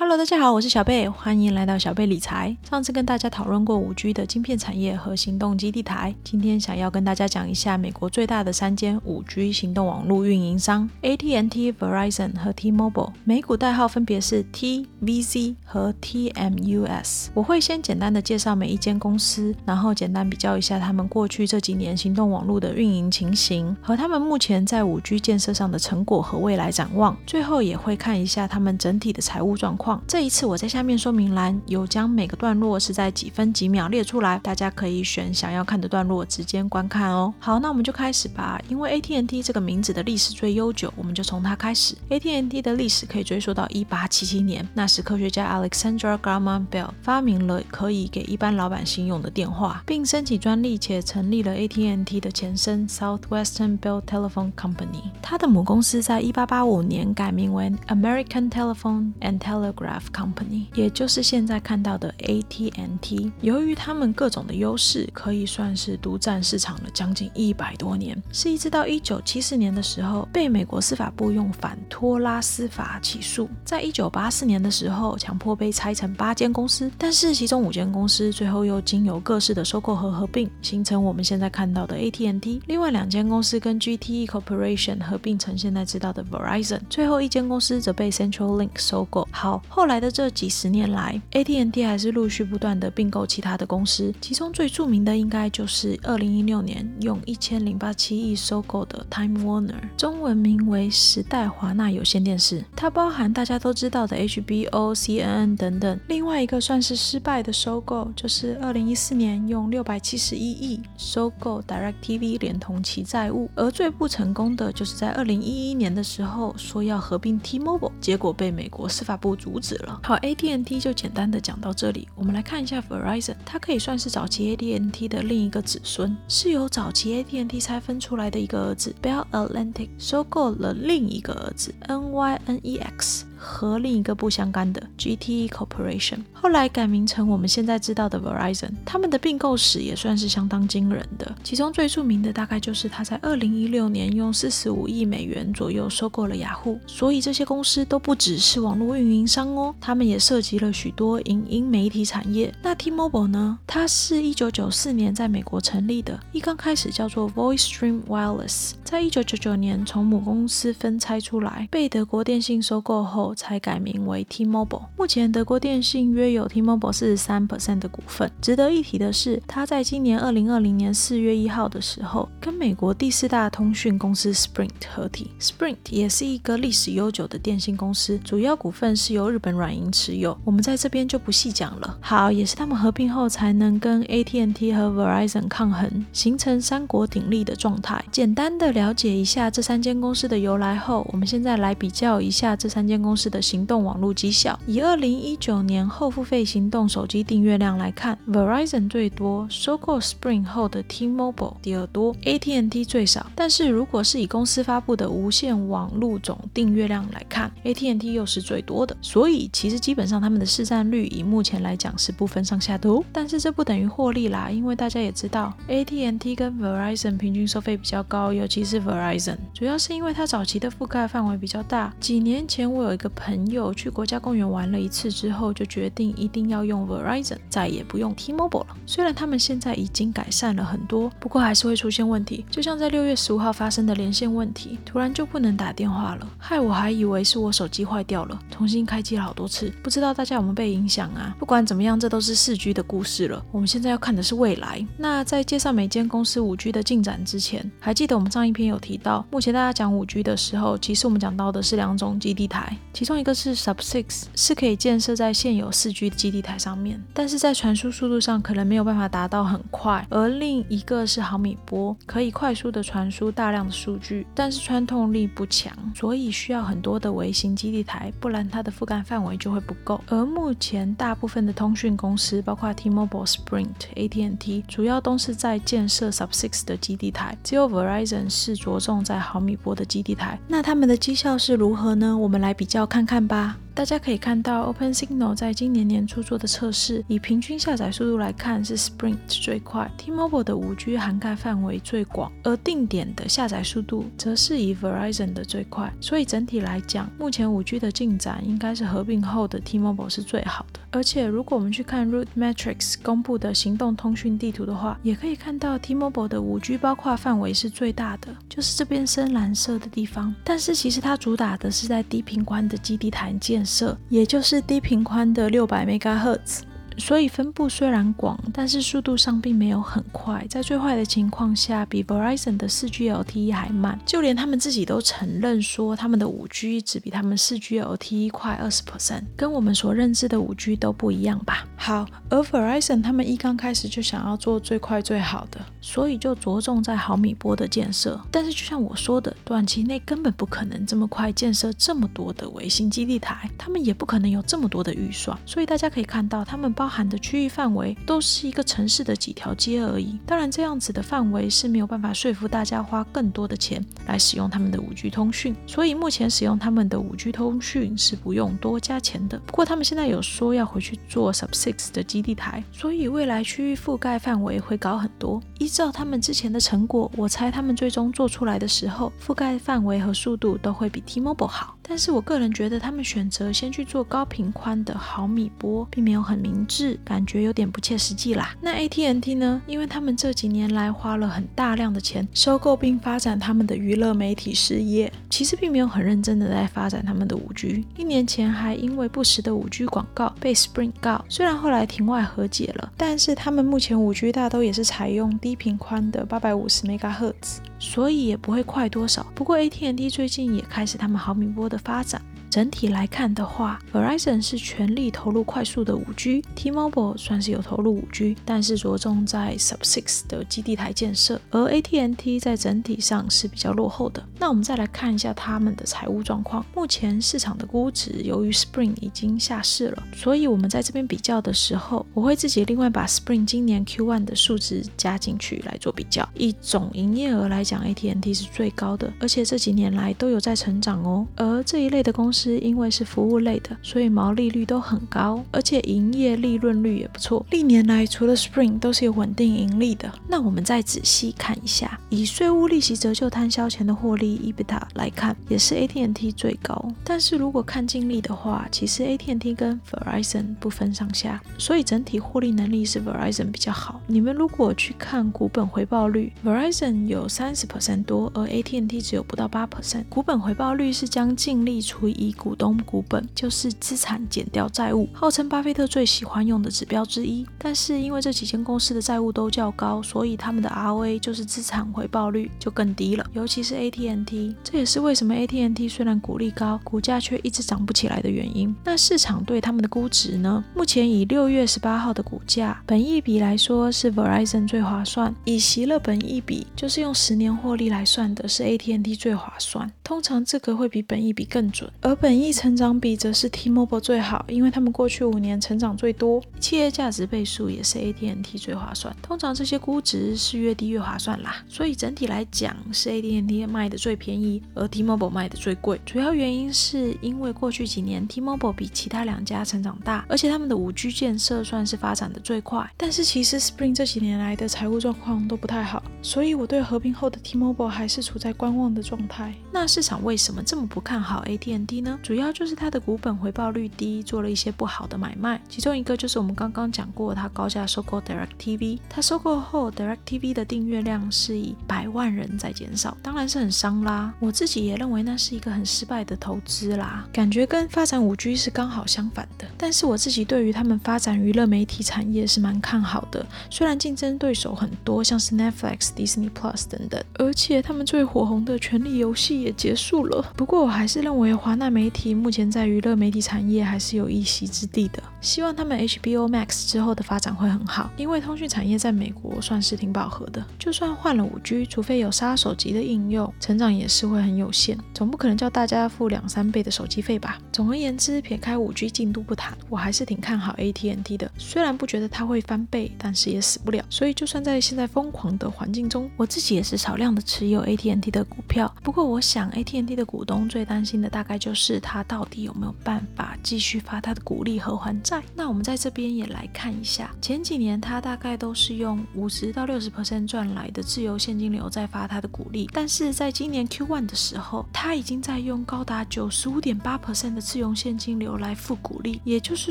Hello，大家好，我是小贝，欢迎来到小贝理财。上次跟大家讨论过五 G 的晶片产业和行动基地台，今天想要跟大家讲一下美国最大的三间五 G 行动网络运营商 AT&T、Verizon 和 T-Mobile，美股代号分别是 T、VZ 和 TMUS。我会先简单的介绍每一间公司，然后简单比较一下他们过去这几年行动网络的运营情形，和他们目前在五 G 建设上的成果和未来展望。最后也会看一下他们整体的财务状况。这一次我在下面说明栏有将每个段落是在几分几秒列出来，大家可以选想要看的段落直接观看哦。好，那我们就开始吧。因为 AT&T 这个名字的历史最悠久，我们就从它开始。AT&T 的历史可以追溯到1877年，那时科学家 Alexander Graham Bell 发明了可以给一般老百姓用的电话，并申请专利，且成立了 AT&T 的前身 Southwestern Bell Telephone Company。它的母公司在1885年改名为 American Telephone and Telegraph。Graph Company，也就是现在看到的 AT&T。由于他们各种的优势，可以算是独占市场了将近一百多年。是一直到一九七四年的时候，被美国司法部用反托拉斯法起诉。在一九八四年的时候，强迫被拆成八间公司，但是其中五间公司最后又经由各式的收购和合并，形成我们现在看到的 AT&T。另外两间公司跟 GTE Corporation 合并成现在知道的 Verizon。最后一间公司则被 Central Link 收购。好。后来的这几十年来，AT&T 还是陆续不断的并购其他的公司，其中最著名的应该就是二零一六年用一千零八七亿收购的 Time Warner，中文名为时代华纳有线电视。它包含大家都知道的 HBO、CNN 等等。另外一个算是失败的收购，就是二零一四年用六百七十一亿收购 DirecTV，连同其债务。而最不成功的，就是在二零一一年的时候说要合并 T-Mobile，结果被美国司法部阻。止了。好，AT&T 就简单的讲到这里。我们来看一下 Verizon，它可以算是早期 AT&T 的另一个子孙，是由早期 AT&T 拆分出来的一个儿子 Bell Atlantic 收购了另一个儿子 NYNEX。和另一个不相干的 GTE Corporation，后来改名成我们现在知道的 Verizon。他们的并购史也算是相当惊人的，其中最著名的大概就是他在二零一六年用四十五亿美元左右收购了雅虎。所以这些公司都不只是网络运营商哦，他们也涉及了许多影音媒体产业。那 T-Mobile 呢？它是一九九四年在美国成立的，一刚开始叫做 VoiceStream Wireless，在一九九九年从母公司分拆出来，被德国电信收购后。才改名为 T-Mobile。目前德国电信约有 T-Mobile 四十三 percent 的股份。值得一提的是，它在今年二零二零年四月一号的时候，跟美国第四大通讯公司 Sprint 合体。Sprint 也是一个历史悠久的电信公司，主要股份是由日本软银持有。我们在这边就不细讲了。好，也是他们合并后才能跟 AT&T 和 Verizon 抗衡，形成三国鼎立的状态。简单的了解一下这三间公司的由来后，我们现在来比较一下这三间公司。式的行动网络绩效，以二零一九年后付费行动手机订阅量来看，Verizon 最多，收购 Spring 后的 T-Mobile 第二多，AT&T 最少。但是如果是以公司发布的无线网络总订阅量来看，AT&T 又是最多的。所以其实基本上他们的市占率以目前来讲是不分上下的哦。但是这不等于获利啦，因为大家也知道，AT&T 跟 Verizon 平均收费比较高，尤其是 Verizon，主要是因为它早期的覆盖范围比较大。几年前我有一个。朋友去国家公园玩了一次之后，就决定一定要用 Verizon，再也不用 T-Mobile 了。虽然他们现在已经改善了很多，不过还是会出现问题。就像在六月十五号发生的连线问题，突然就不能打电话了，害我还以为是我手机坏掉了，重新开机了好多次。不知道大家有没有被影响啊？不管怎么样，这都是四 G 的故事了。我们现在要看的是未来。那在介绍每间公司五 G 的进展之前，还记得我们上一篇有提到，目前大家讲五 G 的时候，其实我们讲到的是两种基地台。其中一个是 Sub Six，是可以建设在现有四 G 基地台上面，但是在传输速度上可能没有办法达到很快；而另一个是毫米波，可以快速的传输大量的数据，但是穿透力不强，所以需要很多的微型基地台，不然它的覆盖范围就会不够。而目前大部分的通讯公司，包括 T-Mobile、Sprint、AT&T，主要都是在建设 Sub Six 的基地台，只有 Verizon 是着重在毫米波的基地台。那他们的绩效是如何呢？我们来比较。看看吧。大家可以看到，Open Signal 在今年年初做的测试，以平均下载速度来看是 Sprint 最快，T-Mobile 的 5G 涵盖范围最广，而定点的下载速度则是以 Verizon 的最快。所以整体来讲，目前 5G 的进展应该是合并后的 T-Mobile 是最好的。而且如果我们去看 Root Metrics 公布的行动通讯地图的话，也可以看到 T-Mobile 的 5G 包括范围是最大的，就是这边深蓝色的地方。但是其实它主打的是在低频宽的基地台建设，也就是低频宽的六百 MHz。所以分布虽然广，但是速度上并没有很快。在最坏的情况下，比 Verizon 的 4G LTE 还慢。就连他们自己都承认说，他们的 5G 只比他们 4G LTE 快20%，跟我们所认知的 5G 都不一样吧。好，而 Verizon 他们一刚开始就想要做最快最好的，所以就着重在毫米波的建设。但是就像我说的，短期内根本不可能这么快建设这么多的卫星基地台，他们也不可能有这么多的预算。所以大家可以看到，他们包含的区域范围都是一个城市的几条街而已。当然，这样子的范围是没有办法说服大家花更多的钱来使用他们的 5G 通讯。所以目前使用他们的 5G 通讯是不用多加钱的。不过他们现在有说要回去做 Sub Six。的基地台，所以未来区域覆盖范围会高很多。依照他们之前的成果，我猜他们最终做出来的时候，覆盖范围和速度都会比 T-Mobile 好。但是我个人觉得，他们选择先去做高频宽的毫米波，并没有很明智，感觉有点不切实际啦。那 AT&T 呢？因为他们这几年来花了很大量的钱收购并发展他们的娱乐媒体事业，其实并没有很认真的在发展他们的 5G。一年前还因为不实的 5G 广告被 Sprint 告，虽然后来庭外和解了，但是他们目前 5G 大都也是采用低频宽的八百五十 MHz，所以也不会快多少。不过 AT&T 最近也开始他们毫米波的。发展。整体来看的话，Verizon 是全力投入快速的 5G，T-Mobile 算是有投入 5G，但是着重在 Sub6 的基地台建设，而 AT&T 在整体上是比较落后的。那我们再来看一下他们的财务状况。目前市场的估值由于 Spring 已经下市了，所以我们在这边比较的时候，我会自己另外把 Spring 今年 Q1 的数值加进去来做比较。以总营业额来讲，AT&T 是最高的，而且这几年来都有在成长哦。而这一类的公司。是因为是服务类的，所以毛利率都很高，而且营业利润率也不错。历年来，除了 Spring 都是有稳定盈利的。那我们再仔细看一下，以税务利息折旧摊销前的获利 EBITDA 来看，也是 AT&T 最高。但是如果看净利的话，其实 AT&T 跟 Verizon 不分上下，所以整体获利能力是 Verizon 比较好。你们如果去看股本回报率，Verizon 有三十 percent 多，而 AT&T 只有不到八 percent。股本回报率是将净利除以股东股本就是资产减掉债务，号称巴菲特最喜欢用的指标之一。但是因为这几间公司的债务都较高，所以他们的 ROA 就是资产回报率就更低了。尤其是 AT&T，这也是为什么 AT&T 虽然股利高，股价却一直涨不起来的原因。那市场对他们的估值呢？目前以六月十八号的股价本益比来说是 Verizon 最划算，以席勒本益比就是用十年获利来算的，是 AT&T 最划算。通常这个会比本益比更准，而本益成长比则是 T-Mobile 最好，因为他们过去五年成长最多，企业价值倍数也是 AT&T 最划算。通常这些估值是越低越划算啦，所以整体来讲是 AT&T 卖的最便宜，而 T-Mobile 卖的最贵。主要原因是因为过去几年 T-Mobile 比其他两家成长大，而且他们的 5G 建设算是发展的最快。但是其实 Spring 这几年来的财务状况都不太好，所以我对合并后的 T-Mobile 还是处在观望的状态。那市场为什么这么不看好 AT&T 呢？主要就是它的股本回报率低，做了一些不好的买卖。其中一个就是我们刚刚讲过，它高价收购 DirecTV，。它收购后，Direct TV 的订阅量是以百万人在减少，当然是很伤啦。我自己也认为那是一个很失败的投资啦，感觉跟发展五 G 是刚好相反的。但是我自己对于他们发展娱乐媒体产业是蛮看好的，虽然竞争对手很多，像是 Netflix、Disney Plus 等等，而且他们最火红的《权力游戏》也结束了。不过我还是认为华纳媒媒体目前在娱乐媒体产业还是有一席之地的。希望他们 HBO Max 之后的发展会很好，因为通讯产业在美国算是挺饱和的。就算换了五 G，除非有杀手级的应用，成长也是会很有限。总不可能叫大家付两三倍的手机费吧？总而言之，撇开五 G 进度不谈，我还是挺看好 AT&T 的。虽然不觉得它会翻倍，但是也死不了。所以就算在现在疯狂的环境中，我自己也是少量的持有 AT&T 的股票。不过我想 AT&T 的股东最担心的大概就是。是他到底有没有办法继续发他的股利和还债。那我们在这边也来看一下，前几年他大概都是用五十到六十 percent 赚来的自由现金流在发他的股利，但是在今年 Q one 的时候，他已经在用高达九十五点八 percent 的自由现金流来付股利。也就是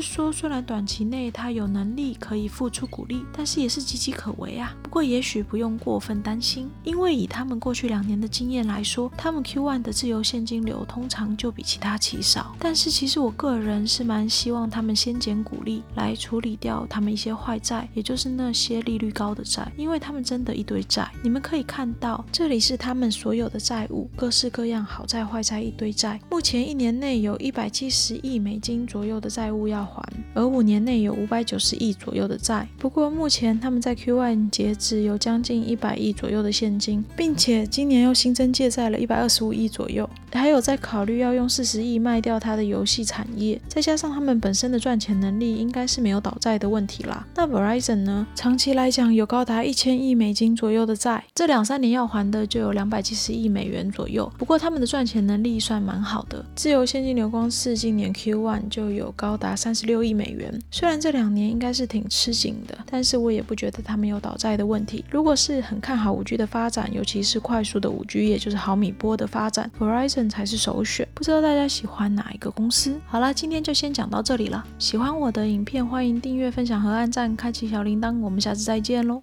说，虽然短期内他有能力可以付出股利，但是也是岌岌可危啊。不过也许不用过分担心，因为以他们过去两年的经验来说，他们 Q one 的自由现金流通常就比其他其少。但是其实我个人是蛮希望他们先减股利来处理掉他们一些坏债，也就是那些利率高的债，因为他们真的一堆债。你们可以看到，这里是他们所有的债务，各式各样好债坏债一堆债。目前一年内有一百七十亿美金左右的债务要还，而五年内有五百九十亿左右的债。不过目前他们在 Q one 截止有将近一百亿左右的现金，并且今年又新增借债了一百二十五亿左右，还有在考虑要用四十亿卖掉他的游戏产业，再加上他们本身的赚钱能力，应该是没有倒债的问题啦。那 Verizon 呢？长期来讲有高达一千亿美金左右的债，这两三年要还的就有两百七十亿美元左右。不过他们的赚钱能力算蛮好的，自由现金流光是今年 Q one 就有高达三十六亿美元。虽然这两年应该是挺吃紧的，但是我也不觉得他们有倒债的问题。如果是很看好五 G 的发展，尤其是快速的五 G，也就是毫米波的发展，Verizon 才是首选。不知道大家大家喜欢哪一个公司？好了，今天就先讲到这里了。喜欢我的影片，欢迎订阅、分享和按赞，开启小铃铛。我们下次再见喽。